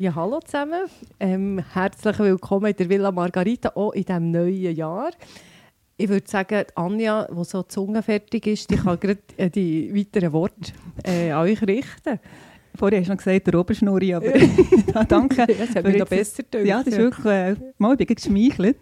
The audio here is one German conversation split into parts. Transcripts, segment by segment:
Ja, hallo zusammen. Ähm, herzlich willkommen in der Villa Margarita, auch in diesem neuen Jahr. Ich würde sagen, die Anja, die so zungenfertig ist, die kann gerade äh, die weiteren Worte äh, an euch richten. Vorher hast du noch gesagt, der Oberschnurri, aber ja, danke. Ja, das hat mich noch besser gedacht. Ja, das ist wirklich, äh, mal, ich bin geschmeichelt.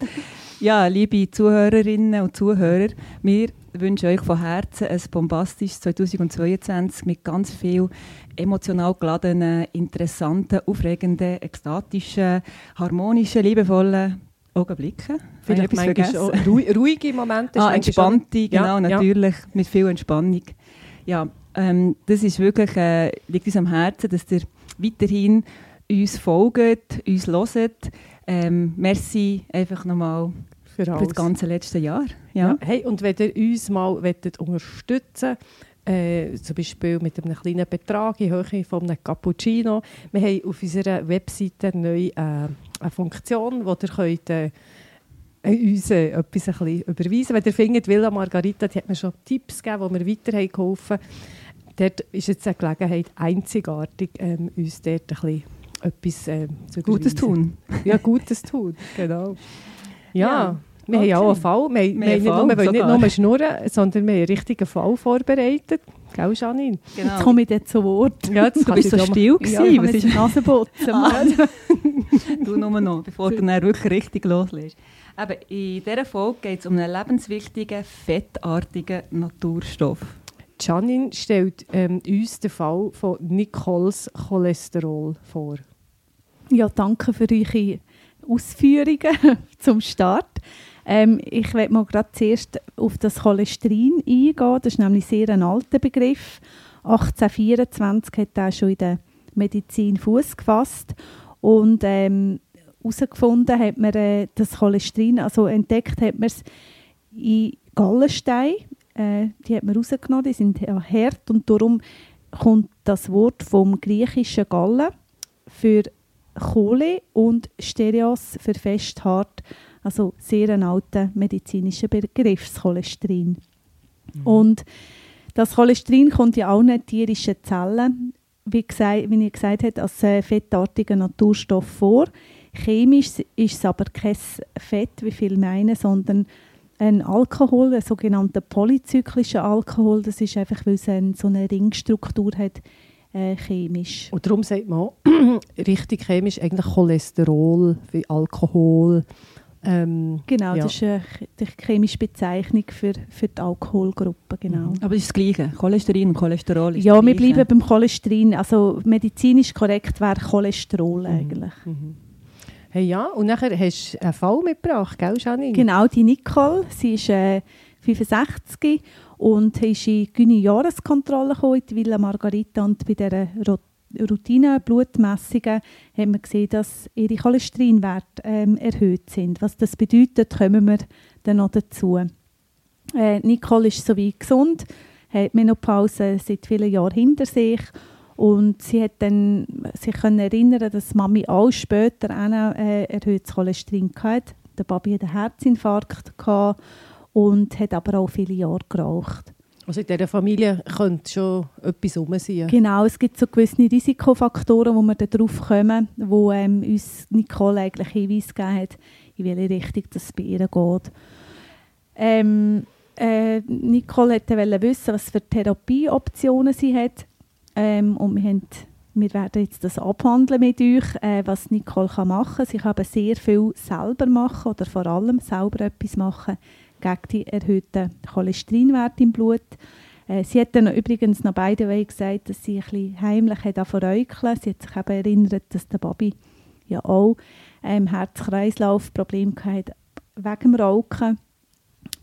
Ja, liebe Zuhörerinnen und Zuhörer, wir wünschen euch von Herzen ein bombastisches 2022 mit ganz viel emotional geladenen, interessanten, aufregenden, ekstatischen, harmonischen, liebevollen Augenblicken. Vielleicht manchmal vergessen? ruhi- ruhige Momente. Ah, entspannte, auch- genau, Ja, ja. natürlich, mit viel Entspannung. Ja, ähm, das ist wirklich, äh, liegt uns am Herzen, dass ihr weiterhin uns folgt, uns hört. Ähm, merci einfach nochmal Für für alles. das ganze letzte Jahr. Ja. Ja. Hey, und wenn ihr uns mal wollt unterstützen äh, zum Beispiel mit einem kleinen Betrag in Höhe von einem Cappuccino, wir haben auf unserer Webseite neu äh, eine Funktion, wo ihr könnt, äh, uns äh, etwas ein bisschen überweisen Wenn ihr findet, Villa Margarita, die hat mir schon Tipps gegeben, die mir weiter haben Dort ist jetzt eine Gelegenheit einzigartig, ähm, uns dort ein bisschen etwas äh, zu Gutes tun. Ja, Gutes tun, genau. Ja, Ja, wir haben ja auch einen. Fall. Wir, wir, Wir nicht haben nur, wir Fall wollen nicht nur schnurren, sondern wir haben einen richtigen Fall vorbereitet. Gell, Janine? Jetzt komme ich dann zu Wort. Ja, das Du bist so still gewesen. Ja, was jetzt ist die Nase putzen. Ah. du nur noch, bevor du dann wirklich richtig loslässt. Eben, in dieser Folge geht es um einen lebenswichtigen, fettartigen Naturstoff. Janine stellt ähm, uns den Fall von Nicoles Cholesterol vor. Ja, danke für eure Ausführungen zum Start. Ähm, ich werde mal gerade zuerst auf das Cholesterin eingehen. Das ist nämlich sehr ein alter Begriff. 1824 hat er schon in der Medizin Fuß gefasst und ähm, herausgefunden hat man äh, das Cholesterin, also entdeckt hat man es in Gallenstein. Äh, die hat man rausgenommen, die sind ja hart und darum kommt das Wort vom griechischen Gallen für Kohle und Stereos für festhart, also sehr ein alter medizinischer Begriff, das Cholesterin. Und das Cholesterin kommt in allen tierischen Zellen, wie, gesagt, wie ich gesagt habe, als äh, fettartiger Naturstoff vor. Chemisch ist es aber kein Fett, wie viele meinen, sondern ein Alkohol, ein sogenannter polyzyklischer Alkohol. Das ist einfach, weil es eine, so eine Ringstruktur hat, äh, chemisch. Und darum sagt man richtig chemisch eigentlich Cholesterol, wie Alkohol. Ähm, Genau, Ja. das ist die chemische Bezeichnung für, für die Alkoholgruppe, genau. Aber es ist das Gleiche. Cholesterin und Cholesterol ist Ja, wir bleiben beim Cholesterin. Also medizinisch korrekt wäre Cholesterol eigentlich. mhm. Hey, ja, und nachher hast du einen Fall mitgebracht, gell, Janine? Genau, die Nicole, sie ist äh, 65 und ist in die Jahreskontrolle gekommen, in die Villa Margarita und bei dieser Ro- Routine-Blutmessungen haben wir gesehen, dass ihre Cholesterinwerte ähm, erhöht sind. Was das bedeutet, kommen wir dann noch dazu. Äh, Nicole ist soweit gesund, hat Menopause seit vielen Jahren hinter sich und sie hat dann sich können erinnern, dass Mami auch später auch äh, erhöhtes Cholesterin hatte. Der Baby hatte einen Herzinfarkt gehabt und hat aber auch viele Jahre geraucht. Also in dieser Familie könnte schon etwas rum sein. Genau, es gibt so gewisse Risikofaktoren, wo wir dann kommen, wo ähm, uns Nicole eigentlich Hinweis gegeben hat, in welche Richtung das bei ihr geht. Ähm, äh, Nicole wollte wissen, was für Therapieoptionen sie hat. Ähm, und wir, haben, wir werden jetzt das abhandeln mit euch, äh, was Nicole kann machen kann. Sie kann aber sehr viel selber machen oder vor allem selber etwas machen gegen die erhöhten Cholesterinwerte im Blut. Äh, sie hat dann übrigens noch beide Wege gesagt, dass sie ein bisschen heimlich hat verräucheln. Sie hat sich eben erinnert, dass der Baby ja auch ähm, Herz-Kreislauf-Probleme hatte wegen dem Rauchen.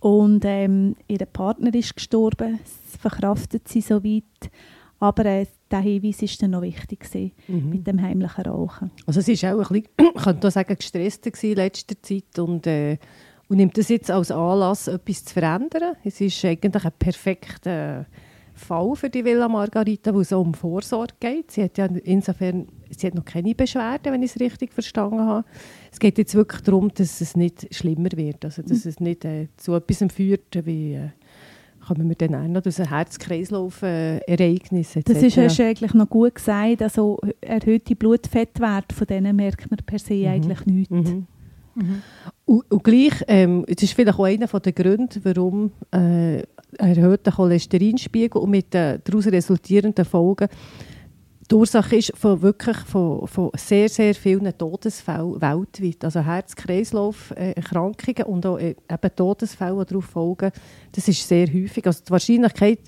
Und ähm, ihr Partner ist gestorben, das verkraftet sie so weit. Aber äh, der Hinweis war dann noch wichtig gewesen, Mhm. mit dem heimlichen Rauchen. Also es war auch ein bisschen, ich könnte sagen, gestresster in letzter Zeit und, äh, und nimmt das jetzt als Anlass, etwas zu verändern. Es ist eigentlich ein perfekter Fall für die Villa Margarita, wo es um Vorsorge geht. Sie hat ja insofern sie hat noch keine Beschwerden, wenn ich es richtig verstanden habe. Es geht jetzt wirklich darum, dass es nicht schlimmer wird, also dass es nicht äh, zu etwas führt, wie äh, kommen wir dann auch noch durch ein Herz-Kreislauf-Ereignis Das ist, hast du eigentlich noch gut gesagt. Also erhöhte Blutfettwerte, von denen merkt man per se Mhm. eigentlich nichts. Mhm. Und, und gleich, ähm, das ist vielleicht auch einer der Gründe, warum äh, erhöhter Cholesterinspiegel und mit den daraus resultierenden Folgen die Ursache ist von wirklich von, von sehr, sehr vielen Todesfällen weltweit. Also Herz-Kreislauf-Erkrankungen und auch äh, eben Todesfälle, die darauf folgen, das ist sehr häufig. Also die Wahrscheinlichkeit,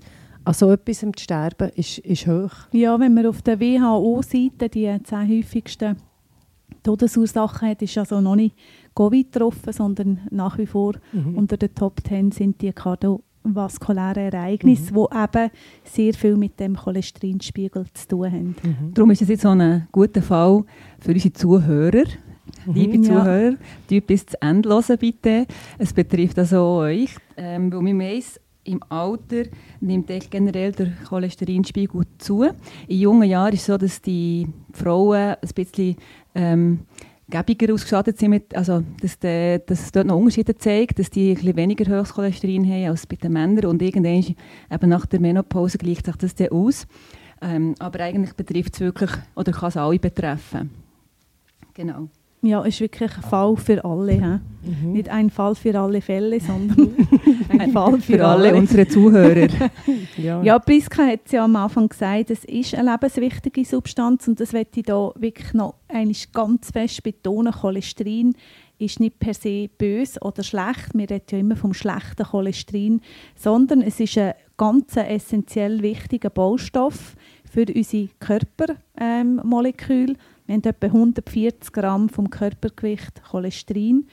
an so etwas zu sterben, ist, ist hoch. Ja, wenn man auf der WHO-Seite die zehn häufigsten Todesursachen hat, ist also noch nicht Covid getroffen, sondern nach wie vor unter den Top 10 sind die kardiovaskulären Ereignisse, die eben sehr viel mit dem Cholesterinspiegel zu tun haben. Darum ist es jetzt so ein guter Fall für unsere Zuhörer. Liebe Ja. Zuhörer, die bis zu Ende hören, bitte. Es betrifft also euch. Ähm, weil man weiss, im Alter nimmt generell der Cholesterinspiegel zu. In jungen Jahren ist es so, dass die Frauen ein bisschen ähm, gäbiger ausgestattet sind, mit, also dass, de, dass es dort noch Unterschiede zeigt, dass die ein bisschen weniger hohes Cholesterin haben als bei den Männern und irgendwann eben nach der Menopause gleicht sich das dann aus. Ähm, aber eigentlich betrifft es wirklich, oder kann es alle betreffen. Genau. Ja, ist wirklich ein Fall für alle. He? Mhm. Nicht ein Fall für alle Fälle, sondern ein Fall für, Für alle unsere Zuhörer. Ja. Ja, Priska hat es ja am Anfang gesagt, es ist eine lebenswichtige Substanz und das möchte ich da wirklich noch eigentlich ganz fest betonen. Cholesterin ist nicht per se böse oder schlecht. Wir reden ja immer vom schlechten Cholesterin, sondern es ist ein ganz essentiell wichtiger Baustoff für unsere Körpermoleküle. wir haben etwa 140 Gramm vom Körpergewicht Cholesterin.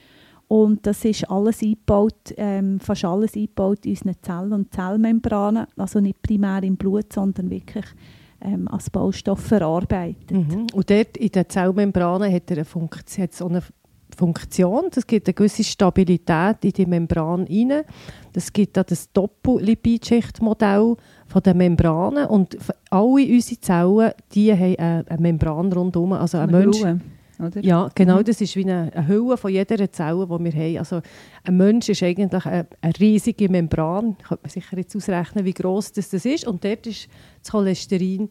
Und das ist alles eingebaut, ähm, fast alles eingebaut in unseren Zellen und Zellmembranen. Also nicht primär im Blut, sondern wirklich ähm, als Baustoff verarbeitet. Mhm. Und dort in den Zellmembranen hat er eine Funktion, hat so eine Funktion. Das gibt eine gewisse Stabilität in die Membran rein. Das gibt auch das Doppellipidschichtmodell von den Membranen. Und alle unsere Zellen die haben eine, eine Membran rundherum. Also ein Mensch, Ruhe, oder? ja, genau, Mhm. das ist wie eine, eine Hülle von jeder Zelle, die wir haben. Also ein Mensch ist eigentlich eine, eine riesige Membran. Könnte man sicher jetzt ausrechnen, wie groß das, das ist. Und dort ist das Cholesterin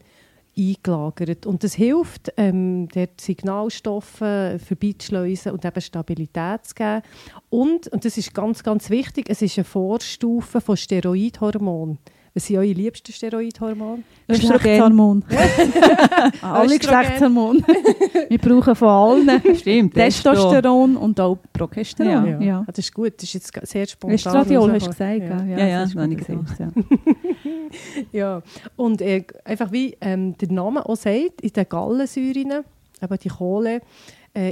eingelagert. Und das hilft, ähm, dort Signalstoffe vorbeizuschleusen und eben Stabilität zu geben. Und, und das ist ganz, ganz wichtig, es ist eine Vorstufe von Steroidhormonen. Was sind eure liebsten Steroidhormone? Östrogen. Geschlechtshormon. Alle. Geschlechtshormone. Wir brauchen von allen Stimmt. Testosteron und auch Progesteron. Ja. Ja. Ah, Das ist gut, das ist jetzt sehr spontan. Estradiol hast du gesagt, Ja. gell? Ja, ja, das habe ich gesehen. gesagt, ja. Ja, und äh, einfach wie ähm, der Name auch sagt, in den Gallensäuren, eben die Kohle,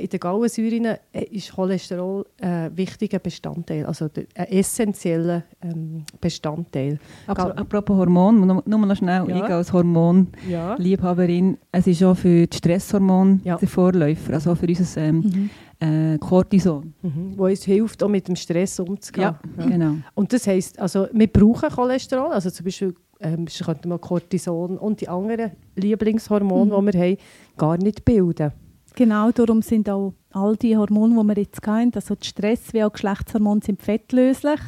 in den Gallensäuren äh, ist Cholesterol ein wichtiger Bestandteil, also ein essentieller ähm, Bestandteil. Apro- Apropos Hormon, nur, nur noch schnell, Ja. ich als Hormonliebhaberin, Ja. es ist auch für das Stresshormon Ja. der Vorläufer, also auch für unser ähm, Mhm. äh, Cortison. Mhm. Wo uns hilft, auch mit dem Stress umzugehen. Ja, genau. Und das heisst, also wir brauchen Cholesterol, also zum Beispiel ähm, könnte man Cortison und die anderen Lieblingshormone, Mhm. die wir haben, gar nicht bilden. Genau, darum sind auch all die Hormone, die wir jetzt haben, also die Stress wie auch Geschlechtshormone, sind fettlöslich,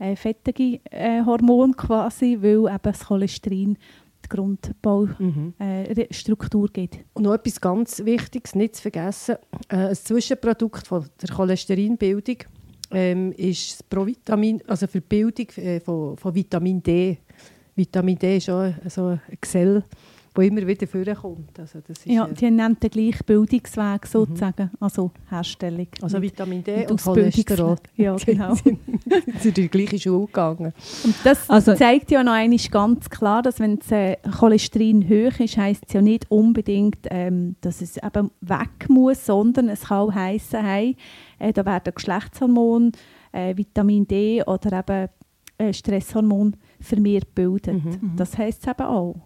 äh, fettige äh, Hormone quasi, weil eben das Cholesterin die Grundbaustruktur äh, Re- Struktur gibt. Und noch etwas ganz Wichtiges, nicht zu vergessen, äh, ein Zwischenprodukt von der Cholesterinbildung ähm, ist das Provitamin, also für die Bildung äh, von, von Vitamin D. Vitamin D ist auch so ein Gesell, das immer wieder vorkommt. Also, das ist, Ja, die nennen den gleichen Bildungsweg sozusagen, also Herstellung. also Mit- Vitamin D mit und Cholesterol. Ja, genau. sind in die gleiche Schule gegangen. Und das Also- zeigt ja noch einmal ganz klar, dass wenn das äh, Cholesterin hoch ist, heisst es ja nicht unbedingt, ähm, dass es eben weg muss, sondern es kann auch heissen, hey, äh, da werden Geschlechtshormone, äh, Vitamin D oder eben äh, Stresshormon vermehrt gebildet. Mhm. Das heisst es eben auch.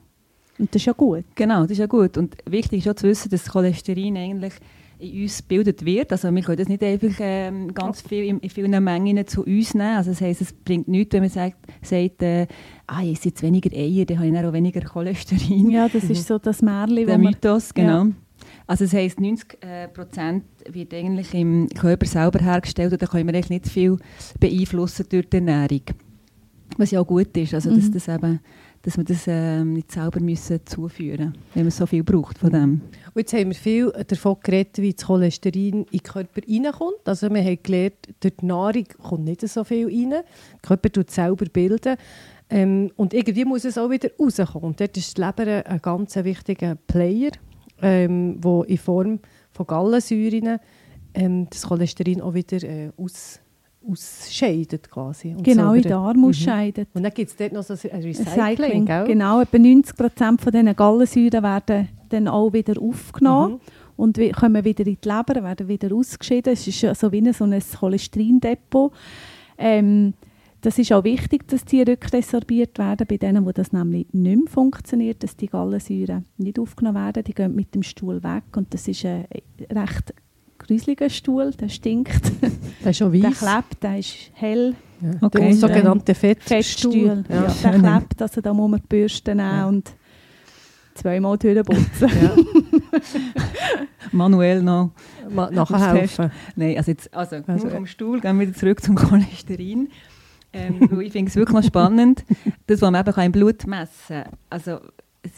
Und das ist ja gut. Genau, das ist ja gut. Und wichtig ist auch zu wissen, dass Cholesterin eigentlich in uns gebildet wird. Also wir können das nicht einfach ähm, ganz viel in, in vielen Mengen zu uns nehmen. Also das heisst, es bringt nichts, wenn man sagt, sagt äh, ah, ich esse jetzt weniger Eier, dann habe ich dann auch weniger Cholesterin. Ja, das ist so das Märchen, Der Mythos, genau. Ja. Also das heisst, 90 äh, Prozent wird eigentlich im Körper selber hergestellt und da können wir eigentlich nicht viel beeinflussen durch die Ernährung. Was ja auch gut ist, also dass, mhm. das eben, dass wir das ähm, nicht selber müssen zuführen müssen, wenn man so viel braucht von dem. Und jetzt haben wir viel davon geredet, wie das Cholesterin in den Körper reinkommt. Also wir haben gelernt, durch die Nahrung kommt nicht so viel rein. Der Körper tut selber bilden. Ähm, und irgendwie muss es auch wieder rauskommen. Und dort ist die Leber ein ganz wichtiger Player, ähm, in Form von Gallensäuren ähm, das Cholesterin auch wieder äh, aus ausscheidet quasi. Und genau, in den Darm mhm. Und dann gibt es dort noch so ein Recycling, Recycling Genau, etwa 90 Prozent von diesen Gallensäuren werden dann auch wieder aufgenommen mhm. und kommen wieder in die Leber, werden wieder ausgeschieden. Es ist so wie so ein Cholesterindepot. Ähm, das ist auch wichtig, dass die rückresorbiert werden bei denen, wo das nämlich nicht mehr funktioniert, dass die Gallensäuren nicht aufgenommen werden. Die gehen mit dem Stuhl weg und das ist ein recht gruseliger Stuhl, der stinkt. Der ist schon weiß. Der klebt, der ist hell. Ja. Okay. Der sogenannte Fettstuhl. Ja. Ja, der klebt, also da muss man die Bürste nehmen ja. und zweimal durchputzen. Ja. Manuell noch Ma nachher helfen. Nein, also, jetzt, also, also vom Stuhl gehen wir wieder zurück zum Cholesterin. Ähm, ich finde es wirklich noch spannend, das, was man eben im Blut messen kann. Also,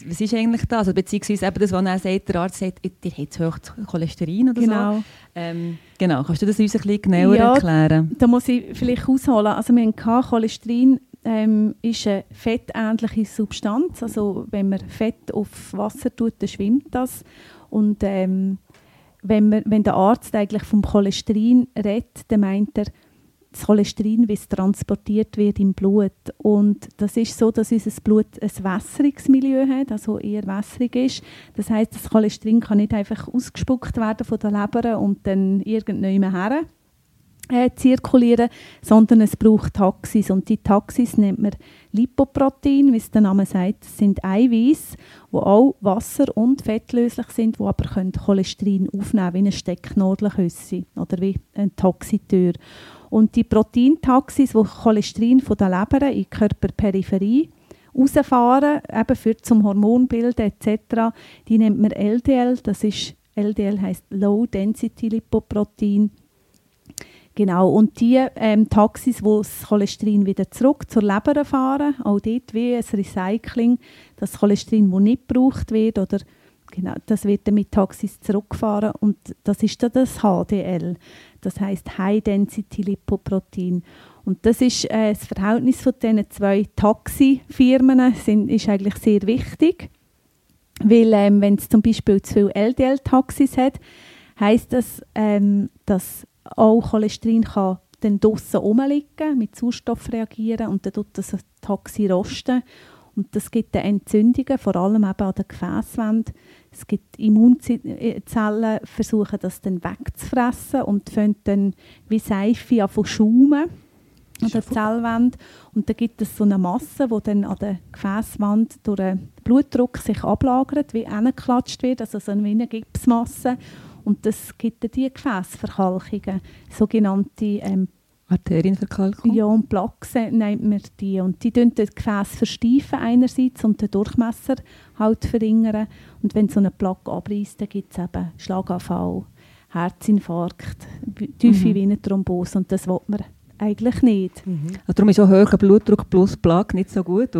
was ist eigentlich das? Also, beziehungsweise eben das, was er sagt, der Arzt sagt, ihr habt zu hoch Cholesterin oder genau. so. Ähm, genau. Kannst du das uns ein bisschen genauer ja, erklären? da muss ich vielleicht ausholen. Also wir haben Cholesterin ähm, ist eine fettähnliche Substanz. Also wenn man Fett auf Wasser tut, dann schwimmt das. Und ähm, wenn, man, wenn der Arzt eigentlich vom Cholesterin redet, dann meint er, das Cholesterin, wie es transportiert wird im Blut. Und das ist so, dass unser Blut ein Wässerungsmilieu hat, also eher wässrig ist. Das heißt, das Cholesterin kann nicht einfach ausgespuckt werden von der Leber und dann irgendjemand her äh, zirkulieren, sondern es braucht Taxis. Und die Taxis nennt man Lipoprotein, wie es der Name sagt. Das sind Eiweiß, die auch wasser- und fettlöslich sind, die aber Cholesterin aufnehmen können, wie eine Stecknadelküsse oder wie eine Taxitür. Und die Proteintaxis, die Cholesterin von der Leber in die Körperperipherie rausfahren, eben für zum Hormonbilden etc., die nennt man LDL. Das ist, LDL heißt Low Density Lipoprotein. Genau, und die ähm, Taxis, die das Cholesterin wieder zurück zur Leber fahren, auch dort wie ein Recycling, das Cholesterin, das nicht gebraucht wird, oder genau, das wird dann mit Taxis zurückgefahren und das ist dann das HDL. Das heißt High Density Lipoprotein. Und das ist äh, das Verhältnis von diesen zwei Taxifirmen sind, ist eigentlich sehr wichtig, weil ähm, wenn es zum Beispiel zu viele LDL-Taxis hat, heißt das, ähm, dass auch Cholesterin kann dann draussen rumliegen, mit Sauerstoff reagieren und dann tut das Taxi rosten und das gibt dann Entzündungen, vor allem eben an der Gefäßwand. Es gibt Immunzellen, versuchen das dann wegzufressen und fangen dann wie Seife an von schaumen an der Zellwand. Und dann gibt es so eine Masse, die dann an der Gefäßwand durch den Blutdruck sich ablagert, wie angeklatscht wird, also so eine Gipsmasse. Und das gibt dann die Gefäßverkalkungen, sogenannte ähm, Arterienverkalkung? Ja, und Plaque nennt man die. Und die tun das Gefäß versteifen einerseits und den Durchmesser halt verringern. Und wenn so eine Plaque abreißt, dann gibt es eben Schlaganfall, Herzinfarkt, tiefe mhm. Venenthrombose und das will man eigentlich nicht. Mhm. Also darum ist auch hoher Blutdruck plus Plaque nicht so gut.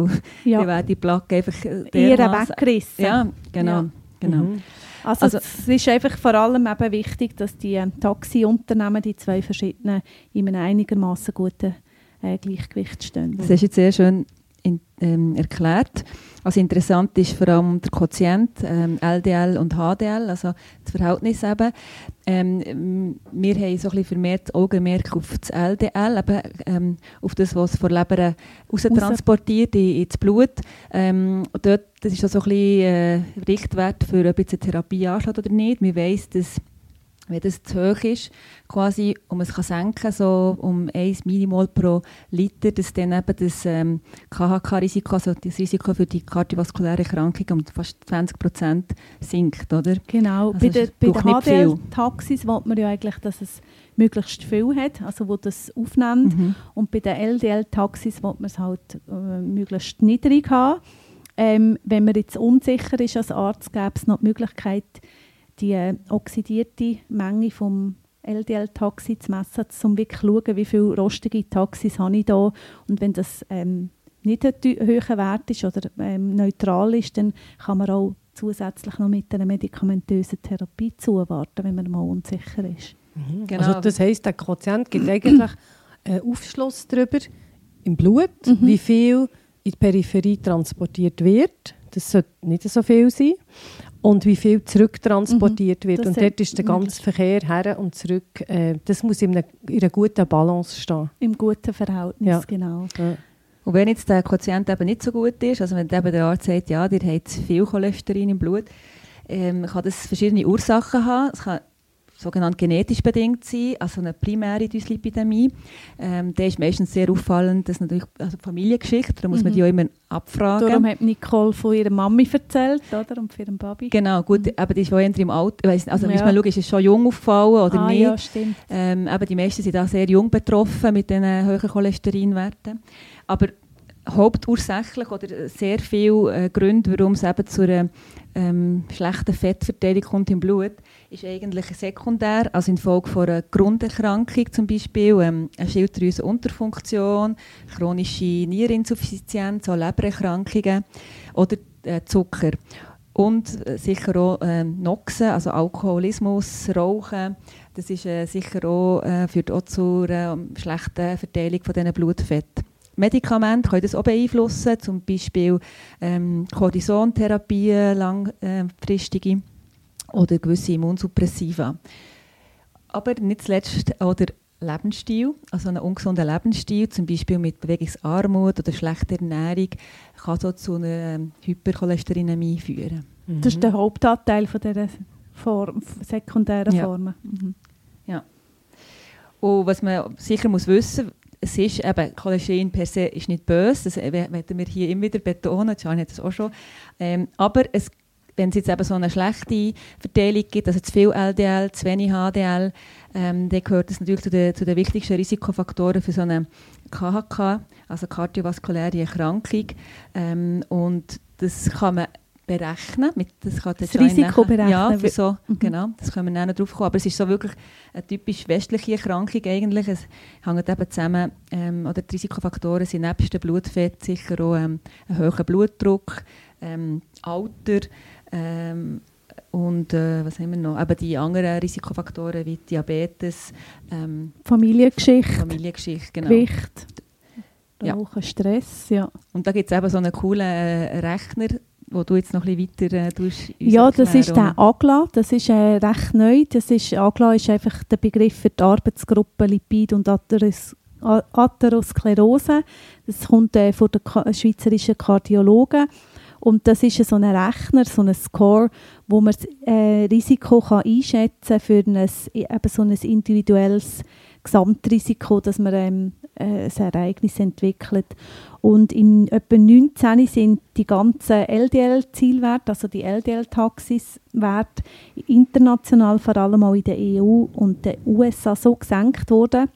ja. Dann wäre die Plaque einfach eher weggerissen. Ja, genau. Ja. genau. Mhm. Also, also, es ist einfach vor allem eben wichtig, dass die ähm, Taxiunternehmen, die zwei verschiedenen, in einem einigermaßen guten äh, Gleichgewicht stehen. Das ist jetzt sehr schön in, ähm, erklärt. Also interessant ist vor allem der Quotient ähm, LDL und HDL, also das Verhältnis eben. Ähm, wir haben so ein bisschen vermehrt Augenmerk auf das LDL, eben, ähm, auf das, was von Leber raustransportiert in, ins Blut. Ähm, dort, das ist so ein bisschen äh, Richtwert für ob jetzt eine Therapie ansteht oder nicht. Man weiss, dass wenn das zu hoch ist, quasi, man es kann senken so um 1 Millimol pro Liter, dass dann eben das ähm, KHK-Risiko, also das Risiko für die kardiovaskuläre Erkrankung um fast 20 Prozent sinkt, oder? Genau. Also bei der, bei der. HDL-Taxis will man ja eigentlich, dass es möglichst viel hat, also wo das aufnimmt. Mhm. Und bei den LDL-Taxis will man es halt äh, möglichst niedrig haben. Ähm, wenn man jetzt unsicher ist als Arzt, gäbe es noch die Möglichkeit, die oxidierte Menge vom LDL-Taxi zu messen, um wirklich zu schauen, wie viele rostige Taxis habe ich da. Und wenn das ähm, nicht ein hoher Wert ist oder ähm, neutral ist, dann kann man auch zusätzlich noch mit einer medikamentösen Therapie zuwarten, wenn man mal unsicher ist. Genau. Also das heisst, der Quotient gibt eigentlich einen Aufschluss darüber im Blut, Mhm. wie viel in die Peripherie transportiert wird. Das sollte nicht so viel sein. Und wie viel zurücktransportiert wird. Das Und dort ist der ganze Verkehr her und zurück. Äh, das muss in einer, in einer guten Balance stehen. Im guten Verhältnis, Ja. genau. Und wenn jetzt der Quotient eben nicht so gut ist, also wenn eben der Arzt sagt, ja, ihr habt zu viel Cholesterin im Blut, ähm, kann das verschiedene Ursachen haben. Es kann sogenannt genetisch bedingt sein, also eine primäre Dyslipidämie. Ähm, der ist meistens sehr auffallend, das ist natürlich also Familiengeschichte, da muss man Mhm. die auch immer abfragen. Darum hat Nicole von ihrer Mami erzählt, oder? Und von ihrem Papi. Genau, gut, eben, die ist auch eher im Alter, also Ja. muss man schauen, ist es schon jung aufgefallen oder ah, nicht. ja, stimmt. Ähm, eben die meisten sind auch sehr jung betroffen mit den äh, hohen Cholesterinwerten. Aber hauptursächlich oder sehr viele äh, Gründe, warum es eben zu einer ähm, schlechten Fettverteilung kommt im Blut, ist eigentlich sekundär, also infolge von einer Grunderkrankung zum Beispiel, ähm, eine Schilddrüsenunterfunktion, chronische Niereninsuffizienz, auch Lebererkrankungen oder äh, Zucker. Und äh, sicher auch ähm, Noxen, also Alkoholismus, Rauchen. Das ist äh, sicher auch, äh, führt auch zur äh, schlechten Verteilung von diesen Blutfett. Medikamente können das auch beeinflussen, zum Beispiel ähm, Cortisontherapien, langfristige oder gewisse Immunsuppressiva. Aber nicht zuletzt auch der Lebensstil, also ein ungesunder Lebensstil, zum Beispiel mit Bewegungsarmut oder schlechter Ernährung, kann so zu einer Hypercholesterinämie führen. Das ist der Hauptanteil von dieser Form, sekundären Ja. Formen. Mhm. Und was man sicher muss wissen es ist eben, Cholesterin per se ist nicht böse, das werden wir hier immer wieder betonen, Gianni hat das auch schon. Ähm, aber es, wenn es jetzt eben so eine schlechte Verteilung gibt, also zu viel LDL, zu wenig HDL, ähm, dann gehört das natürlich zu den, zu den wichtigsten Risikofaktoren für so eine KHK, also kardiovaskuläre Erkrankung. Ähm, und das kann man berechnen. Mit, das kann Das Risiko berechnen, Ja, für so, Mhm. genau, das können wir dann drauf kommen. Aber es ist so wirklich eine typisch westliche Erkrankung eigentlich. Es hängt eben zusammen, ähm, oder die Risikofaktoren sind nebst dem Blutfett sicher auch ähm, ein hoher Blutdruck, ähm, Alter ähm, und äh, was haben wir noch? Eben die anderen Risikofaktoren wie Diabetes, ähm, Familiengeschichte, Familiengeschichte, genau. Gewicht, Ja. Rauchen, Stress, ja. Und da gibt es eben so einen coolen äh, Rechner, wo du jetzt noch ein bisschen weiter äh, tust, Ja, das ist der AGLA, das ist äh, recht neu. Das ist, AGLA ist einfach der Begriff für die Arbeitsgruppe Lipid und Atheros Atherosklerose. Das kommt äh, von den Ka schweizerischen Kardiologen. Und das ist so ein Rechner, so ein Score, wo man das äh, Risiko kann einschätzen kann für ein, eben so ein individuelles Gesamtrisiko, dass man ähm, äh, ein Ereignis entwickelt. Und in etwa 19 sind die ganzen LDL-Zielwerte, also die LDL-Taxis-Werte, international, vor allem auch in der EU und den USA, so gesenkt worden,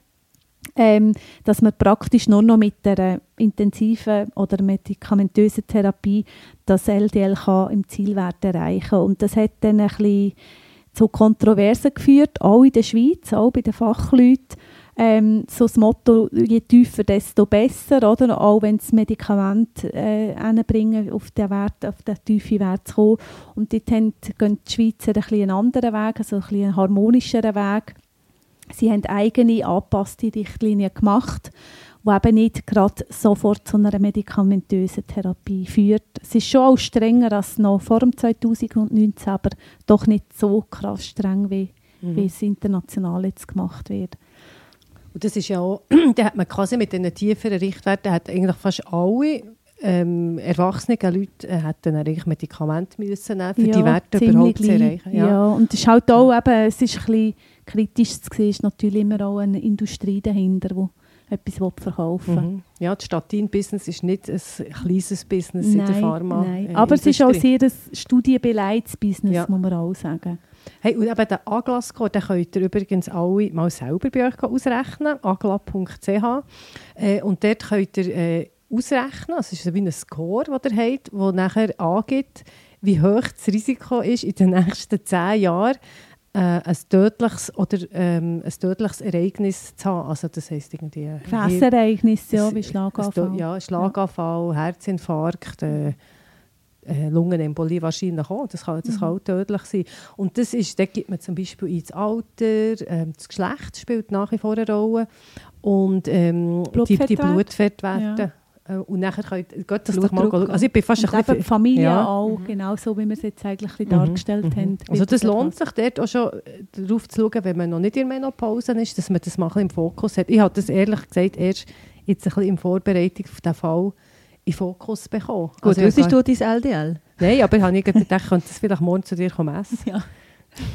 ähm, dass man praktisch nur noch mit der intensiven oder medikamentösen Therapie das LDL im Zielwert erreichen Und das hat dann ein bisschen zu Kontroversen geführt, auch in der Schweiz, auch bei den Fachleuten. Ähm, so das Motto, je tiefer, desto besser, oder? Auch wenn das Medikament äh, hinbringen, auf den Wert, auf den tiefen Wert zu kommen. Und dort gehen die Schweizer ein einen anderen Weg, also ein einen harmonischeren Weg. Sie haben eigene angepasste Richtlinien gemacht, die eben nicht gerade sofort zu einer medikamentösen Therapie führt. Es ist schon auch strenger als noch vor dem 2019, aber doch nicht so krass streng, wie, Mhm. wie es international jetzt gemacht wird. Und das ist ja auch, da hat man quasi mit diesen tieferen Richtwerten hat eigentlich fast alle ähm, erwachsene Leute äh, hätten eigentlich Medikamente müssen nehmen, für Ja, die Werte überhaupt zu erreichen. Ja. und es ist halt auch eben, es ist ein bisschen kritisch zu sehen, ist natürlich immer auch eine Industrie dahinter, die etwas verkaufen will. Mhm. Ja, das Statin-Business ist nicht ein kleines Business in der Pharma. nein. äh, aber es ist auch sehr ein studienbeleidigtes Business, Ja. muss man auch sagen. Hey, und eben den Agla-Score, den könnt ihr übrigens alle mal selber bei euch ausrechnen, agla.ch. Äh, und dort könnt ihr äh, ausrechnen, also es ist wie ein Score, den ihr habt, der nachher angibt, wie hoch das Risiko ist, in den nächsten zehn Jahren äh, ein, tödliches oder, ähm, ein tödliches Ereignis zu haben. Also das heisst irgendwie... äh, Gefäßereignisse, ja, wie Schlaganfall. Ja, Schlaganfall, Herzinfarkt, äh, äh, Lungenembolie wahrscheinlich auch. Das kann, das kann auch tödlich sein. Und das ist, da gibt man zum Beispiel ins Alter, ähm, das Geschlecht spielt nach wie vor eine Rolle und ähm, die, die Blutfettwerte. Blutfettwerte. Äh, Und nachher könnt geht das doch mal schauen. Also ich bin fast Und ein bisschen... die Familie Ja. auch, genau so, wie wir es jetzt eigentlich Mhm, dargestellt mhm. haben. Also das lohnt sich dort auch schon äh, darauf zu schauen, wenn man noch nicht in der Menopause ist, dass man das mal im Fokus hat. Ich habe das ehrlich gesagt erst jetzt ein bisschen in Vorbereitung auf den Fall in Fokus bekommen. Gut, Also habe du dein LDL? Nein, aber ich habe nicht gedacht, ich könnte das vielleicht morgen zu dir kommen essen. Ja.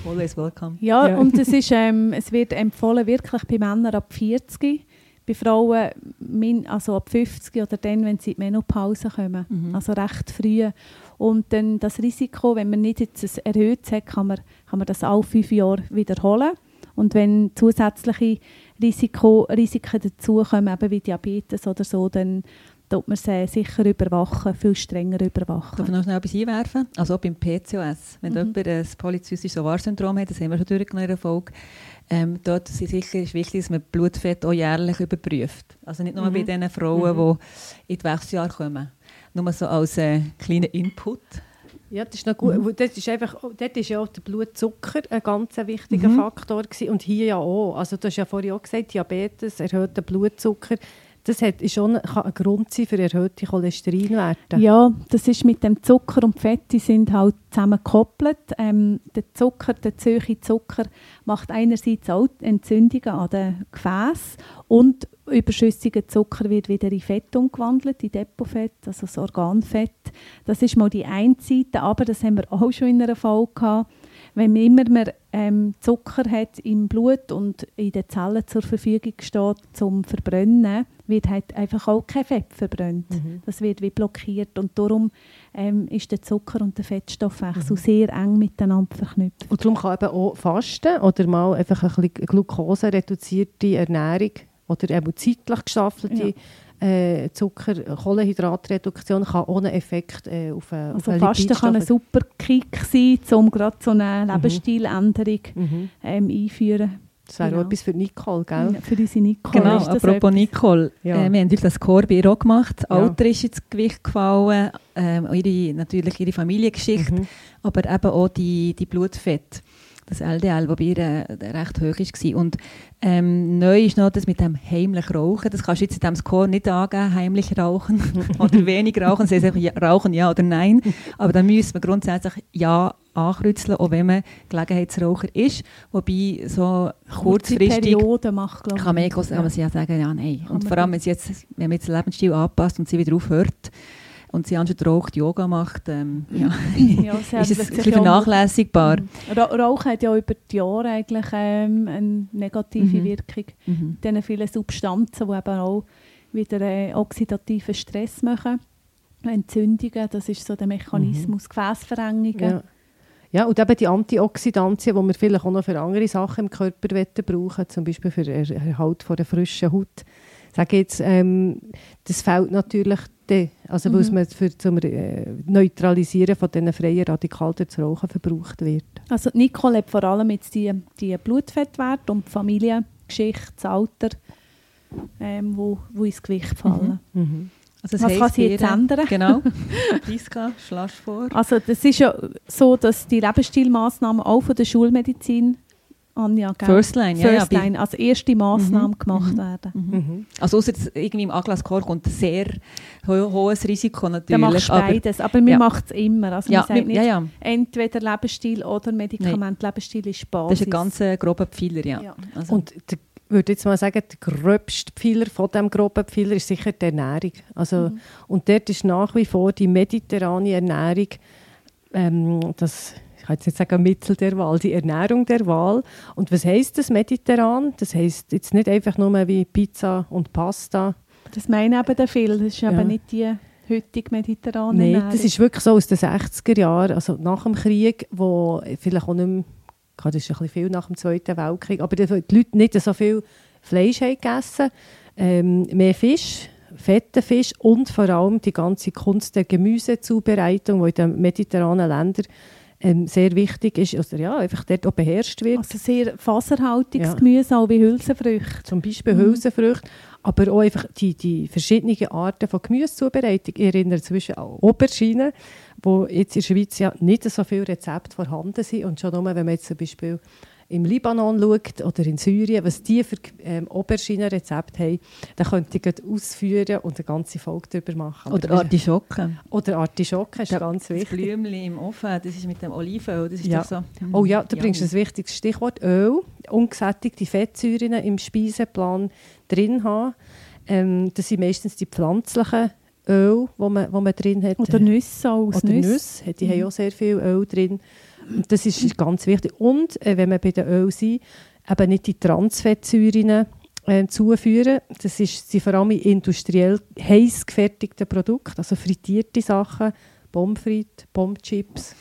Always welcome. Ja, Ja. und es, ist, ähm, es wird empfohlen, wirklich bei Männern ab 40, bei Frauen min, also ab 50 oder dann, wenn sie in die Menopause kommen. Mhm. Also recht früh. Und dann das Risiko, wenn man nicht jetzt ein erhöht hat, kann man, kann man das alle fünf Jahre wiederholen. Und wenn zusätzliche Risiko, Risiken dazukommen, eben wie Diabetes oder so, dann tut man sie sicher überwachen, viel strenger überwachen. Darf ich noch schnell etwas einwerfen? Also auch beim PCOS. Wenn Mhm. jemand ein polyzystisches Ovarsyndrom hat, das haben wir schon durchgenommen in der Folge, ähm, dort ist sicher ist wichtig, dass man Blutfett auch jährlich überprüft. Also nicht nur Mhm. bei den Frauen, die in die Wechseljahre kommen. Nur so als äh, kleiner Input. Ja, das ist noch gut. Mhm. Das ist einfach, dort ist ja auch der Blutzucker ein ganz wichtiger Mhm. Faktor gewesen. und hier ja auch. Also du hast ja vorhin auch gesagt, Diabetes, erhöhter Blutzucker, das hat, ist schon, ein Grund sein für erhöhte Cholesterinwerte. Ja, das ist mit dem Zucker und Fett, die sind halt zusammen gekoppelt. Ähm, der Zucker, der zu hohe Zucker, macht einerseits auch Entzündungen an den Gefäßen und überschüssiger Zucker wird wieder in Fett umgewandelt, in Depotfett, also das Organfett. Das ist mal die eine Seite, aber das haben wir auch schon in einer Folge gehabt. Wenn man immer mehr ähm, Zucker hat im Blut und in den Zellen zur Verfügung steht zum Verbrennen, wird halt einfach auch kein Fett verbrannt. Mhm. Das wird wie blockiert und darum ähm, ist der Zucker und der Fettstoffwechsel Mhm. sehr eng miteinander verknüpft. Und darum kann eben auch Fasten oder mal einfach ein bisschen glukosereduzierte Ernährung oder eben zeitlich gestaffelte äh, Zucker, Kohlenhydratreduktion kann ohne Effekt äh, auf, äh, auf Also einen Fasten kann ein super Kick sein, um gerade so eine Lebensstiländerung Mhm. ähm, einführen. Das wäre Genau. auch etwas für Nicole, gell? Für unsere Nicole Genau, ist das apropos etwas. Nicole. Ja. Äh, wir haben natürlich das ihr auch gemacht. Das Ja. Alter ist ins Gewicht gefallen, ähm, ihre, natürlich ihre Familiengeschichte, Mhm. aber eben auch die, die Blutfett, das LDL, das bei ihr äh, recht hoch war. Und ähm, neu ist noch das mit dem heimlich Rauchen. Das kannst du jetzt in diesem Score nicht angeben, heimlich rauchen oder wenig rauchen. Sie sagen ja, rauchen ja oder nein. Aber dann müssen wir grundsätzlich ja ankreuzeln, auch wenn man Gelegenheitsraucher ist. Wobei so Kurze kurzfristig Periode macht, glaube ich. kann man, eh, kann man ja sagen, ja, nein. Und vor allem, wenn, sie jetzt, wenn man jetzt den Lebensstil anpasst und sie wieder aufhört und sie anstatt raucht Yoga macht, ähm, ja, Ja, ist es ein bisschen vernachlässigbar. Ra Rauchen hat ja über die Jahre eigentlich ähm, eine negative Mhm. Wirkung. Mhm. Diesen vielen Substanzen, die eben auch wieder äh, oxidativen Stress machen. Entzündungen, das ist so der Mechanismus, Gefäßverengungen. Ja. ja, und eben die Antioxidantien, die wir vielleicht auch noch für andere Sachen im Körper brauchen zum Beispiel für den Erhalt von der frischen Haut. Sage jetzt, ähm, das fehlt natürlich dann, also weil es Mhm. man für zum äh, Neutralisieren von diesen freien Radikalen durch das Rauchen verbraucht wird. Also Nicole hat vor allem jetzt die, die Blutfettwerte und die Familiengeschichte, das Alter, ähm, wo, wo ins Gewicht fallen. Mhm. Also das Was kann sie jetzt ändern? Genau. Priska, schlasch vor. Also das ist ja so, dass die Lebensstilmaßnahmen auch von der Schulmedizin, Anja, gell? First Line, ja, First ja. Line, als erste Maßnahme Mhm, gemacht mhm. werden. Mhm. Mhm. Also außer jetzt irgendwie im Aglascore kommt ein sehr ho hohes Risiko natürlich. Dann machst du beides, aber wir ja. machen es immer. Also ja, wir sagen nicht, ja, ja, entweder Lebensstil oder Medikament. Lebensstil ist Basis. das ist ein ganz äh, grober Pfeiler, ja. Ja. Also, Und der, würde jetzt mal sagen, der gröbste Pfeiler von diesem groben Pfeiler ist sicher die Ernährung. Also, mhm. Und dort ist nach wie vor die mediterrane Ernährung, ähm, das, ich kann jetzt nicht sagen Mittel der Wahl, die Ernährung der Wahl. Und was heisst das mediterran? Das heisst jetzt nicht einfach nur wie Pizza und Pasta. Das meinen eben viele, das ist ja. eben nicht die heutige mediterrane Nein, Ernährung. das ist wirklich so aus den 60er Jahren, also nach dem Krieg, wo vielleicht auch nicht mehr das ist ein bisschen viel nach dem Zweiten Weltkrieg, aber die Leute nicht so viel Fleisch haben gegessen, ähm, mehr Fisch, fetten Fisch und vor allem die ganze Kunst der Gemüsezubereitung, die in den mediterranen Ländern ähm, sehr wichtig ist, also ja, einfach dort auch beherrscht wird. Also sehr faserhaltiges ja. Gemüse, auch wie Hülsenfrüchte. Zum Beispiel mhm. Hülsenfrüchte, aber auch einfach die, die verschiedenen Arten von Gemüsezubereitung. Ich erinnere zwischen an Auberginen, wo jetzt in der Schweiz ja nicht so viele Rezepte vorhanden sind und schon nur, wenn man jetzt zum Beispiel im Libanon schaut oder in Syrien, was die für ähm, Auberginen-Rezepte haben, dann könnte ich ausführen und eine ganze Folge darüber machen. Oder Artischocken. Oder Artischocken ist ja, ganz wichtig. Das Blümchen im Ofen, das ist mit dem Olivenöl, das ist ja. so... Hm, oh ja, du ja. bringst das wichtigste Stichwort, Öl. Ungesättigte Fettsäuren im Speiseplan drin haben. Ähm, das sind meistens die pflanzlichen Öl, wo man, wo man drin hat. Oder Nüsse aus Oder Nüsse. Die mhm. haben auch sehr viel Öl drin. Das ist ganz wichtig. Und äh, wenn wir bei den Öl sind, eben nicht die Transfettsäuren äh, zuführen. Das ist, sind vor allem industriell heiß gefertigte Produkte, also frittierte Sachen, Pommes frites, Pommes chips.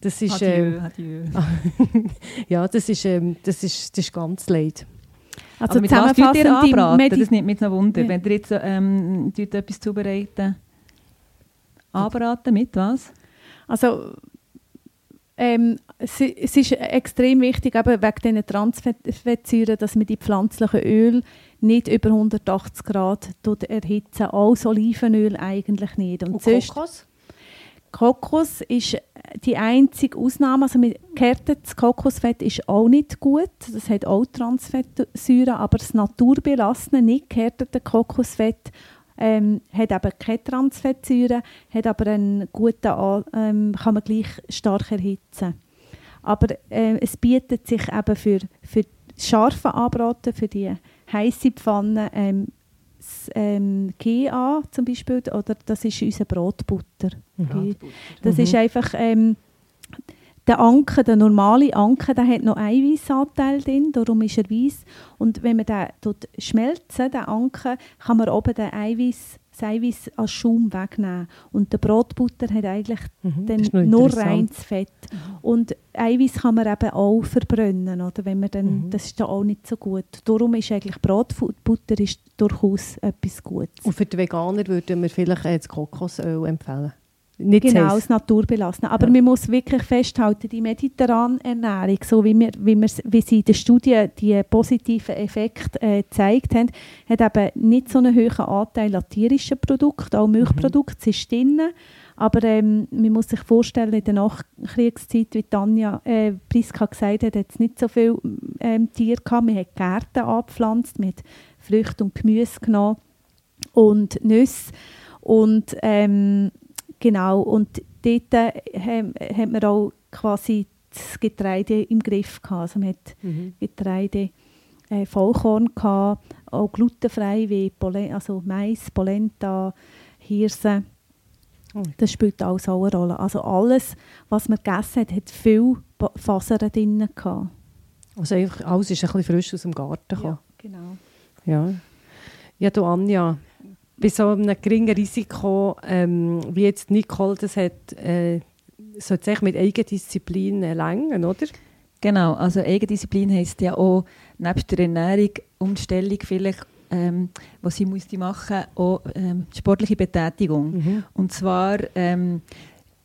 Das ist, adieu, ähm, adieu. ja, das ist, ähm, das, ist, das ist ganz leid. Also mit was ihr anbraten? Das nimmt mich noch Wunder. Ja. Wenn ihr jetzt ähm, etwas zubereiten, anbraten mit was? Also ähm, es, es, ist extrem wichtig, eben wegen diesen Transfettsäuren, dass man die pflanzlichen Öle nicht über 180 Grad erhitzen. Auch Olivenöl eigentlich nicht. Und, Und Kokos? Kokos ist die einzige Ausnahme. Also gehärtetes Kokosfett ist auch nicht gut. Das hat auch Transfettsäuren, aber das naturbelassene, nicht gehärtete Kokosfett ähm, hat eben keine Transfettsäuren, hat aber einen guten, ähm, kann man gleich stark erhitzen. Aber äh, es bietet sich eben für, für scharfe Anbraten, für die heiße Pfanne, ähm, das ähm, GA zum Beispiel, oder das ist unser Brotbutter. Brotbutter. Das mhm. ist einfach ähm, der Anker, der normale Anker, der hat noch Eiweißanteil drin, darum ist er weiß. Und wenn man den schmelzen, den Anker, kann man oben den Eiweiß, das Eiweiß als Schaum wegnehmen. Und der Brotbutter hat eigentlich mhm, dann nur reines Fett. Und Eiweiß kann man eben auch verbrennen, oder? Wenn man dann, mhm. das ist dann auch nicht so gut. Darum ist eigentlich Brotbutter ist durchaus etwas Gutes. Und für die Veganer würden wir vielleicht das Kokosöl empfehlen? Nicht genau, das Naturbelassene. Aber ja. man muss wirklich festhalten, die mediterrane Ernährung, so wie, wir, wie, wir, wie sie in der Studie die positiven Effekte äh, gezeigt haben, hat eben nicht so einen hohen Anteil an tierischen Produkten, auch Milchprodukte mhm. ist drin. Aber ähm, man muss sich vorstellen, in der Nachkriegszeit, wie Tanja äh, Priska gesagt hat, hat es nicht so viele ähm, Tiere gehabt. Man hat Gärten angepflanzt, man hat Früchte und Gemüse genommen und Nüsse. Und ähm, Genau, und dort äh, hat man auch quasi das Getreide im Griff gehabt. Also man hat mhm. Getreide, äh, Vollkorn gehabt, auch glutenfrei wie Polen also Mais, Polenta, Hirse. Oh. Das spielt alles auch eine Rolle. Also alles, was man gegessen hat, hat viel Fasern drin gehabt. Also alles ist ein bisschen frisch aus dem Garten gekommen. Ja, genau. Ja, ja du Anja, bei so einem geringen Risiko, ähm, wie jetzt Nicole das hat, äh, es mit Eigendisziplin länger, oder? Genau, also Eigendisziplin heisst ja auch, nebst der Ernährung, Umstellung vielleicht, ähm, was sie musste machen, auch ähm, sportliche Betätigung. Mhm. Und zwar ähm,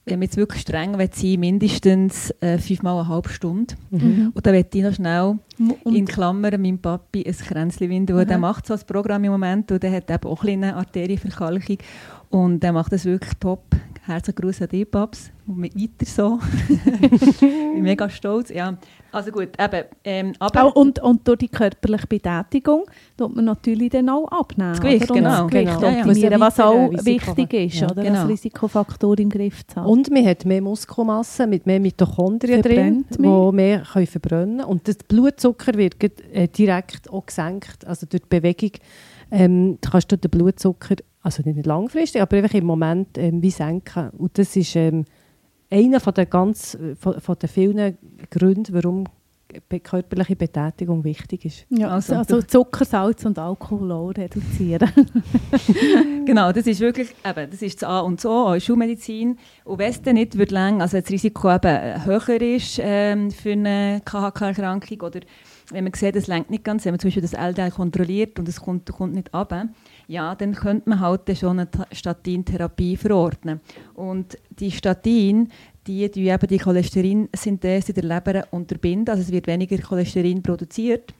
wenn wir jetzt wirklich streng sein mindestens äh, fünfmal eine halbe Stunde. Mhm. Und da möchte ich noch schnell und in Klammern meinem Papi ein Kränzchen winden, mhm. der macht so ein Programm im Moment und der hat eben auch eine Arterienverkalkung und der macht das wirklich top Herzlichen Gruß an dich, Babs. Und weiter so. ich bin mega stolz. Ja. Also gut, eben. Ähm, aber auch, und, und durch die körperliche Betätigung tut man natürlich dann auch abnehmen. Das Gewicht, oder? genau. das Gewicht genau. optimieren, Ja, was auch Risiko wichtig ist, Ja, oder? genau. Als Risikofaktor im Griff zu haben. Und man hat mehr Muskelmasse mit mehr Mitochondrien drin, Verbrennt die mehr. können verbrennen können. Und das Blutzucker wird äh, direkt auch gesenkt. Also durch die Bewegung ähm, kannst du den Blutzucker, also nicht langfristig, aber einfach im Moment ähm, wie senken. Und das ist ähm, einer von der, ganz, von, von den vielen Gründen, warum körperliche Betätigung wichtig ist. ja, Also, also, Zucker, Salz und Alkohol auch reduzieren. Genau, das ist wirklich, eben, das ist das A und so, auch in Schulmedizin. Und wenn es dann nicht wird lang, also das Risiko eben höher ist ähm, für eine KHK-Erkrankung oder wenn man sieht, es lenkt nicht ganz, wenn man zum Beispiel das LDL kontrolliert und es kommt, kommt nicht ab, ja, dann könnte man halt schon eine Ta- Statintherapie verordnen. Und die Statin, die, die eben die Cholesterinsynthese in der Leber unterbinden, also es wird weniger Cholesterin produziert.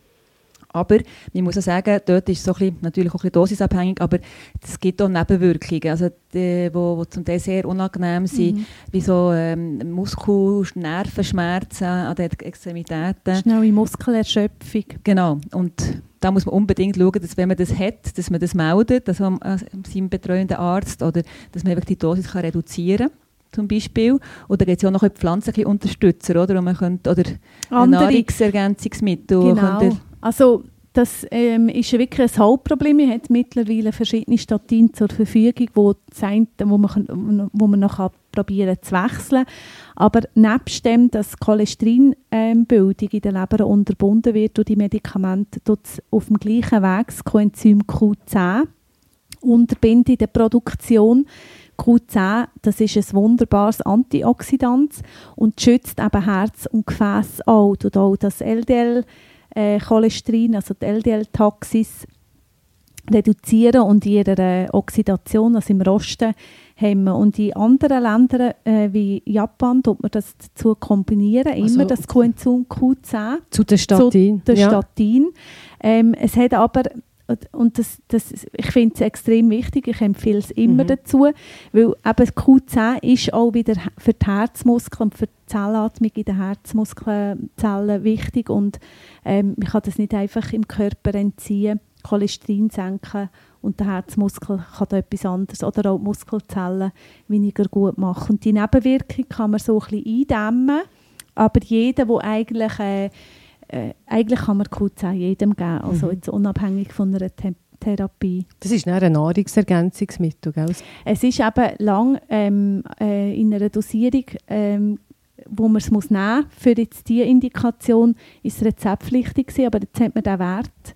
Aber man muss auch sagen, dort ist es so ein bisschen, natürlich auch ein bisschen dosisabhängig, aber es gibt auch Nebenwirkungen, also die, wo, wo zum Teil sehr unangenehm sind, Mhm. wie so ähm, Muskel-, Nervenschmerzen an den Extremitäten. Schnelle Muskelerschöpfung. Genau, und da muss man unbedingt schauen, dass wenn man das hat, dass man das meldet, also an seinem betreuenden Arzt, oder dass man die Dosis kann reduzieren kann zum Beispiel. Oder gibt es ja auch noch pflanzliche Unterstützer, oder? Und man könnte, oder Andere Nahrungsergänzungsmittel. Genau. Also das ähm, ist wirklich ein Hauptproblem. Wir haben mittlerweile verschiedene Statine zur Verfügung, wo, eine, wo man, wo man noch kann probieren zu wechseln Aber nebst dem, dass Cholesterinbildung ähm, in der Leber unterbunden wird durch die Medikamente, tut es auf dem gleichen Weg das Coenzym Q10 unterbinden in der Produktion. Q10, das ist ein wunderbares Antioxidant und schützt eben Herz und Gefäß auch. Tut auch das LDL äh, also die LDL-Taxis, reduzieren und in ihrer äh, Oxidation, also im Rosten, hemmen. Und in anderen Ländern äh, wie Japan tut man das dazu kombinieren, Also- immer das Coenzym Q10 Zu der Statin. der ja. Statin. Ähm, es hat aber und das, das, ich finde es extrem wichtig, ich empfehle es immer Mhm. dazu, weil eben Q10 ist auch wieder für die Herzmuskeln und für die Zellatmung in den Herzmuskelzellen wichtig und ähm, man kann das nicht einfach im Körper entziehen, Cholesterin senken und der Herzmuskel kann da etwas anderes oder auch die Muskelzellen weniger gut machen. Und die Nebenwirkung kann man so ein bisschen eindämmen, aber jeder, der eigentlich äh, äh, eigentlich kann man Q10 jedem geben, also Mhm. jetzt unabhängig von einer The Therapie. Das ist ein Nahrungsergänzungsmittel, gell? Es ist eben lang ähm, äh, in einer Dosierung, ähm, wo man es muss nehmen muss. Für jetzt diese Indikation ist es rezeptpflichtig gewesen, aber jetzt hat man den Wert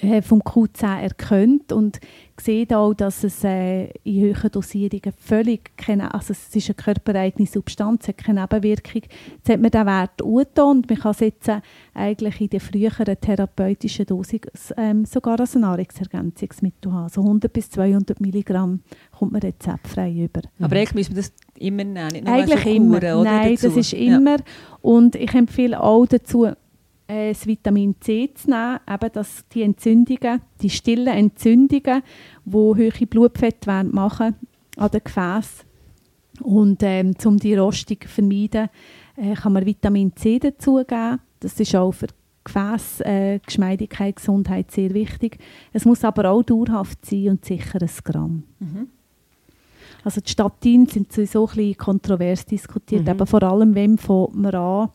äh, vom Q10 erkannt und sieht auch, dass es äh, in höheren Dosierungen völlig keine, also es ist eine körpereigene Substanz, hat keine Nebenwirkung. Jetzt hat man den Wert angetan und man kann es jetzt äh, eigentlich in der früheren therapeutischen Dosis ähm, sogar als Nahrungsergänzungsmittel haben. Also 100 bis 200 Milligramm kommt man rezeptfrei über. Aber eigentlich müssen wir das immer nehmen, nicht nur Eigentlich so immer. Kuren, oder, Nein, dazu. das ist Ja. immer. Und ich empfehle auch dazu, äh, das Vitamin C zu nehmen, eben, dass die Entzündungen, die stillen Entzündungen, die hohe Blutfettwerte machen an den Gefäßen und ähm, um die Rostung zu vermeiden, äh, kann man Vitamin C dazugeben. Das ist auch für Gefäß, äh, Gesundheit sehr wichtig. Es muss aber auch dauerhaft sein und sicher ein Gramm. Mhm. Also die Statine sind sowieso ein bisschen kontrovers diskutiert, Mhm. aber vor allem, wem fängt man an?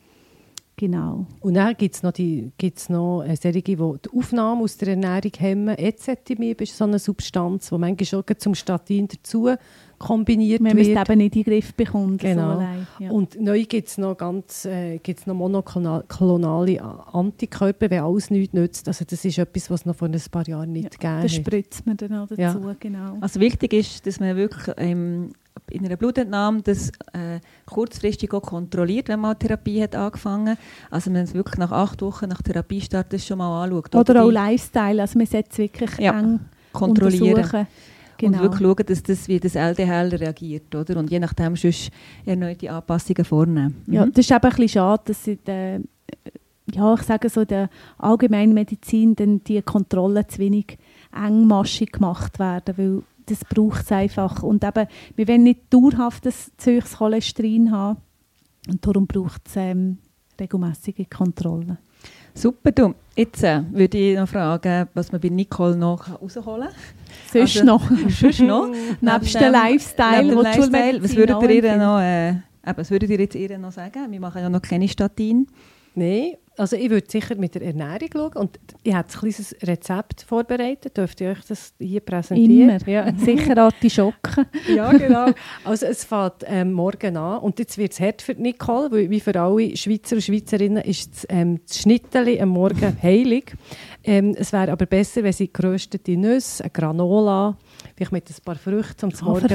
Genau. Und dann gibt es noch, die, gibt's noch äh, solche, die die Aufnahme aus der Ernährung hemmen. Ezetimieb ist so eine Substanz, die manchmal schon zum Statin dazu kombiniert Wenn man es wird. eben nicht in den Griff bekommt. Genau. So allein, ja. Und neu gibt es noch, ganz, äh, gibt's noch monoklonale Antikörper, wenn alles nichts nützt. Also das ist etwas, was es noch vor ein paar Jahren nicht gegeben das hat. spritzt man dann auch dazu, Ja. genau. Also wichtig ist, dass man wirklich ähm, in einer Blutentnahme das äh, kurzfristig auch kontrolliert, wenn man Therapie hat angefangen. Also man es wirklich nach acht Wochen nach Therapiestart das schon mal anschaut. Oder auch die Lifestyle, also man es wirklich Ja, eng kontrollieren. Genau. Und wirklich schauen, dass das wie das LDL reagiert. Oder? Und je nachdem sonst erneute Anpassungen vornehmen. Ja, Mhm. das ist eben ein bisschen schade, dass in der, ja, ich sage so, der Allgemeinmedizin dann die Kontrollen zu wenig engmaschig gemacht werden, weil das braucht es einfach. Und eben, wir wollen nicht dauerhaftes Zeugs Cholesterin haben. Und darum braucht es ähm, regelmäßige Kontrollen. Super, du. Jetzt äh, würde ich noch fragen, was man bei Nicole noch rausholen kann. Sonst Also, noch. Sonst noch? Nebst dem- Lifestyle, neben dem Lifestyle, was würdet ihr ihr empfiehlt. noch, äh, eben, was würdet ihr jetzt ihr noch sagen? Wir machen ja noch keine Statin. Nein, also ich würde sicher mit der Ernährung schauen und ich habe ein kleines Rezept vorbereitet. Dürft ihr euch das hier präsentieren? Immer. Ja. Sicher Artischocken. ja, genau. Also es fängt ähm, morgen an und jetzt wird es hart für Nicole, weil wie für alle Schweizer und Schweizerinnen ist das, ähm, das Schnitteli am Morgen heilig. Ähm, es wäre aber besser, wenn sie geröstete Nüsse, eine Granola, vielleicht mit ein paar Früchten zum Morgen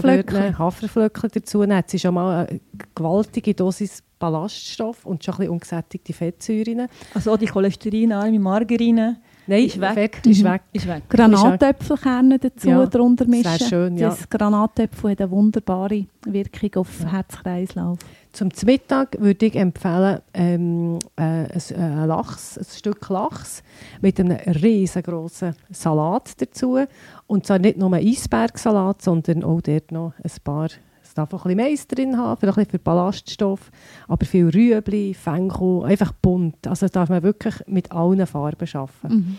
Haferflöckchen. dazu nehmen. Jetzt ist schon mal eine gewaltige Dosis Ballaststoff und schon ein bisschen ungesättigte Fettsäuren. Also auch die cholesterinarme Margarine Nein, Ist weg. Fett ist Mhm. weg. ist weg. Granatäpfelkerne dazu Ja, drunter das mischen. schön, ja. Das Granatäpfel hat eine wunderbare Wirkung auf Herzkreislauf. Zum Mittag würde ich empfehlen, ähm, äh, ein, äh, ein Lachs, ein Stück Lachs mit einem riesengroßen Salat dazu. Und zwar nicht nur ein Eisbergsalat, sondern auch dort noch ein paar, es darf auch ein bisschen Mais drin haben, für ein bisschen für Ballaststoff, aber viel Rüebli, Fenchel, einfach bunt. Also das darf man wirklich mit allen Farben arbeiten. Mhm.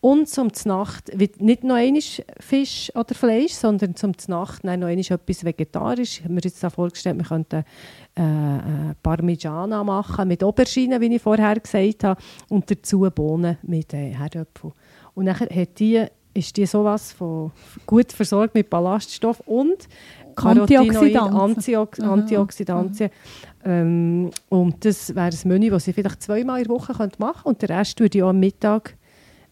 Und zum Znacht wird nicht noch einmal Fisch oder Fleisch, sondern zum Znacht noch einmal etwas vegetarisch. Ich habe mir jetzt da vorgestellt, wir könnten äh, äh, Parmigiana machen mit Aubergine, wie ich vorher gesagt habe, und dazu Bohnen mit äh, Herdöpfel. Und nachher hat die, ist die sowas von gut versorgt mit Ballaststoff und Carotinoid, Antioxidantien. Antioxidantien. Ähm, und das wäre ein Menü, das sie vielleicht zweimal in der Woche machen könnte. Und den Rest würde ich auch am Mittag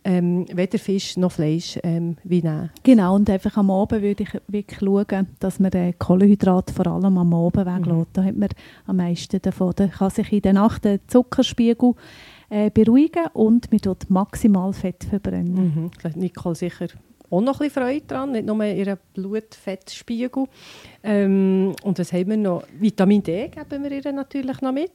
ähm, weder Fisch noch Fleisch ähm, wie nehmen. Genau, und einfach am Abend würde ich wirklich schauen, dass man den Kohlenhydrat vor allem am Abend weglässt. Da hat man am meisten davon. Da kann sich in der Nacht der Zuckerspiegel äh, beruhigen und man tut maximal Fett verbrennen. Mhm. Nicole sicher auch noch ein bisschen Freude dran, nicht nur ihren Blutfettspiegel. Ähm, und was haben wir noch? Vitamin D geben wir ihr natürlich noch mit.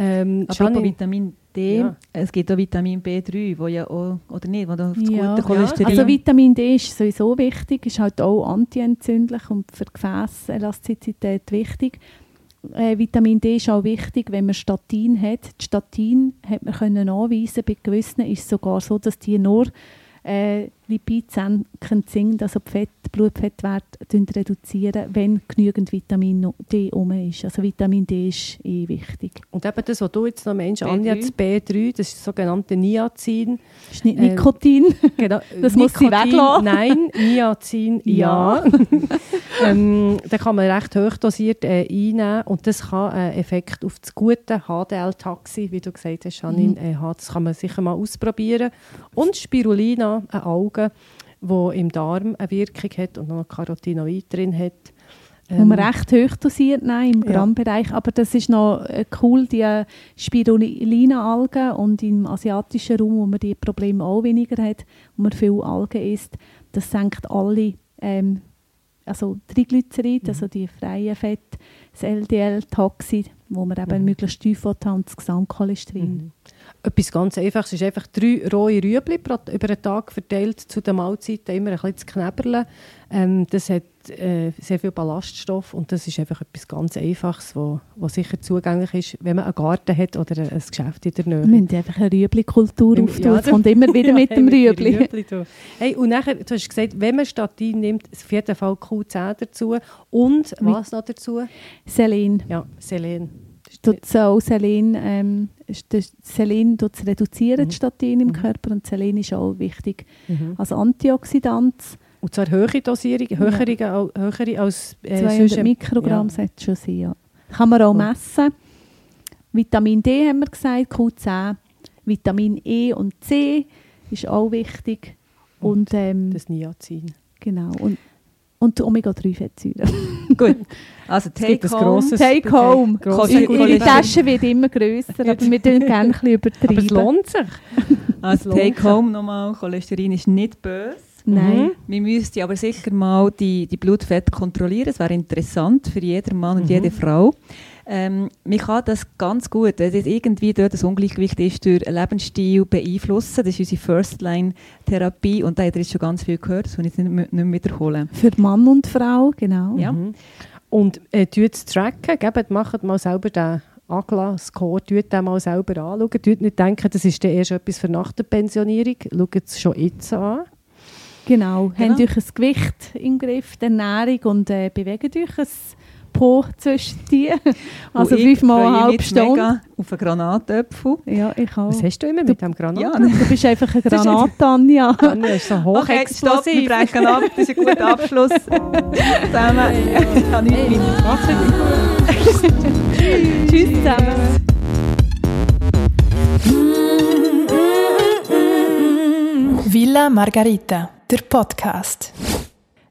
Ähm, Apropos Vitamin D, Ja. es gibt auch Vitamin B3, wo ja auch, oder nicht, wo das Ja. gute Cholesterin... Also Vitamin D ist sowieso wichtig, ist halt auch antientzündlich und für die Gefäßelastizität wichtig. Äh, Vitamin D ist auch wichtig, wenn man Statin hat. Die Statin hat man können nachweisen, bei gewissen ist es sogar so, dass die nur äh, lipidsenkend sind, also die Fett, Blutfettwert reduzieren, wenn genügend Vitamin D um ist. Also Vitamin D ist eh wichtig. und eben das, was du jetzt noch meinst, B3. Anja, das B3, das ist das sogenannte Niacin. Das ist nicht Ähm, Nikotin. Genau, Das muss sie Nikotin, weglassen. Nein, Niacin, ja. ähm, da kann man recht hoch dosiert äh, einnehmen und das kann einen Effekt auf das gute HDL-Taxi, wie du gesagt hast, Janine, Mhm. äh, haben. Das kann man sicher mal ausprobieren. Und Spirulina, eine Alge, die im Darm eine Wirkung hat und noch Carotinoid drin hat. Wo man Ähm, recht hoch dosiert, nein, im Ja. Grammbereich. Aber das ist noch äh, cool, die Spirulina-Algen und im asiatischen Raum, wo man die Probleme auch weniger hat, wo man viel Algen isst, das senkt alle, ähm, also Triglycerid, Mhm. also die freien Fett, das LDL-Toxin, wo man eben Mhm. möglichst tief haben, und das Gesamtcholesterin. Mhm. Etwas ganz Einfaches ist einfach drei rohe Rüebli über den Tag verteilt zu den Mahlzeiten immer ein bisschen zu knäberlen. Ähm, das hat äh, sehr viel Ballaststoff und das ist einfach etwas ganz Einfaches, wo sicher zugänglich ist, wenn man einen Garten hat oder ein Geschäft in der Nähe. Wir müssen einfach eine Rüebli-Kultur auftun. ja, kommt immer wieder Ja, mit dem Rüebli. Hey, und nachher, du hast gesagt, wenn man Statin nimmt, auf jeden Fall Q10 dazu und was noch dazu? Selen. Ja, Selen. Ist tut auch Selen, ähm, Selen tut reduzieren, Mhm. die Statin im Mhm. Körper und Selen ist auch wichtig Mhm. als Antioxidant. Und zwar höhere Dosierung, höhere, al- höhere als äh, 200 sonst- Mikrogramm ja. sollte schon sein. Ja. Kann man auch Gut. messen. Vitamin D haben wir gesagt, Q10. Vitamin E und C ist auch wichtig. Und, ähm, Das Niacin. genau. Und, und die Omega-3-Fettsäuren. Gut, also Es Take Home. Take home. Ihre. Tasche wird immer grösser, aber wir tun gerne ein bisschen Aber es lohnt sich. Also Take Home nochmal, Cholesterin ist nicht böse. Nein. Wir müssten aber sicher mal die, die Blutfette kontrollieren. Es wäre interessant für jeden Mann und Mhm. jede Frau. Ähm, man kann das ganz gut, wenn irgendwie dort das Ungleichgewicht ist, durch Lebensstil beeinflussen. Das ist unsere First-Line-Therapie und da hat ihr jetzt schon ganz viel gehört, das will ich nicht, nicht mehr wiederholen. Für Mann und Frau, genau. Ja. Mhm. Und äh, es tracken, gebt, macht mal selber den Agla-Score, tut den mal selber anschauen. Tut nicht denken, das ist dann erst etwas für nach der Pensionierung. Schaut es schon jetzt an. Genau, Genau. habt euch ein Gewicht im Griff, die Ernährung und äh, bewegt euch ein Po zwischen die. Also fünfmal freue eine mich halbe Stunde. mega auf einen Granatäpfel. Ja, ich auch. Was hast du immer mit dem Granat? Ja, Du bist einfach eine Das ist Granate, Anja. Anja ist so Okay, stopp, wir brechen ab. Das ist ein guter Abschluss. Zusammen. Ich habe nichts weiter. Tschüss zusammen. Villa Margarita, der Podcast.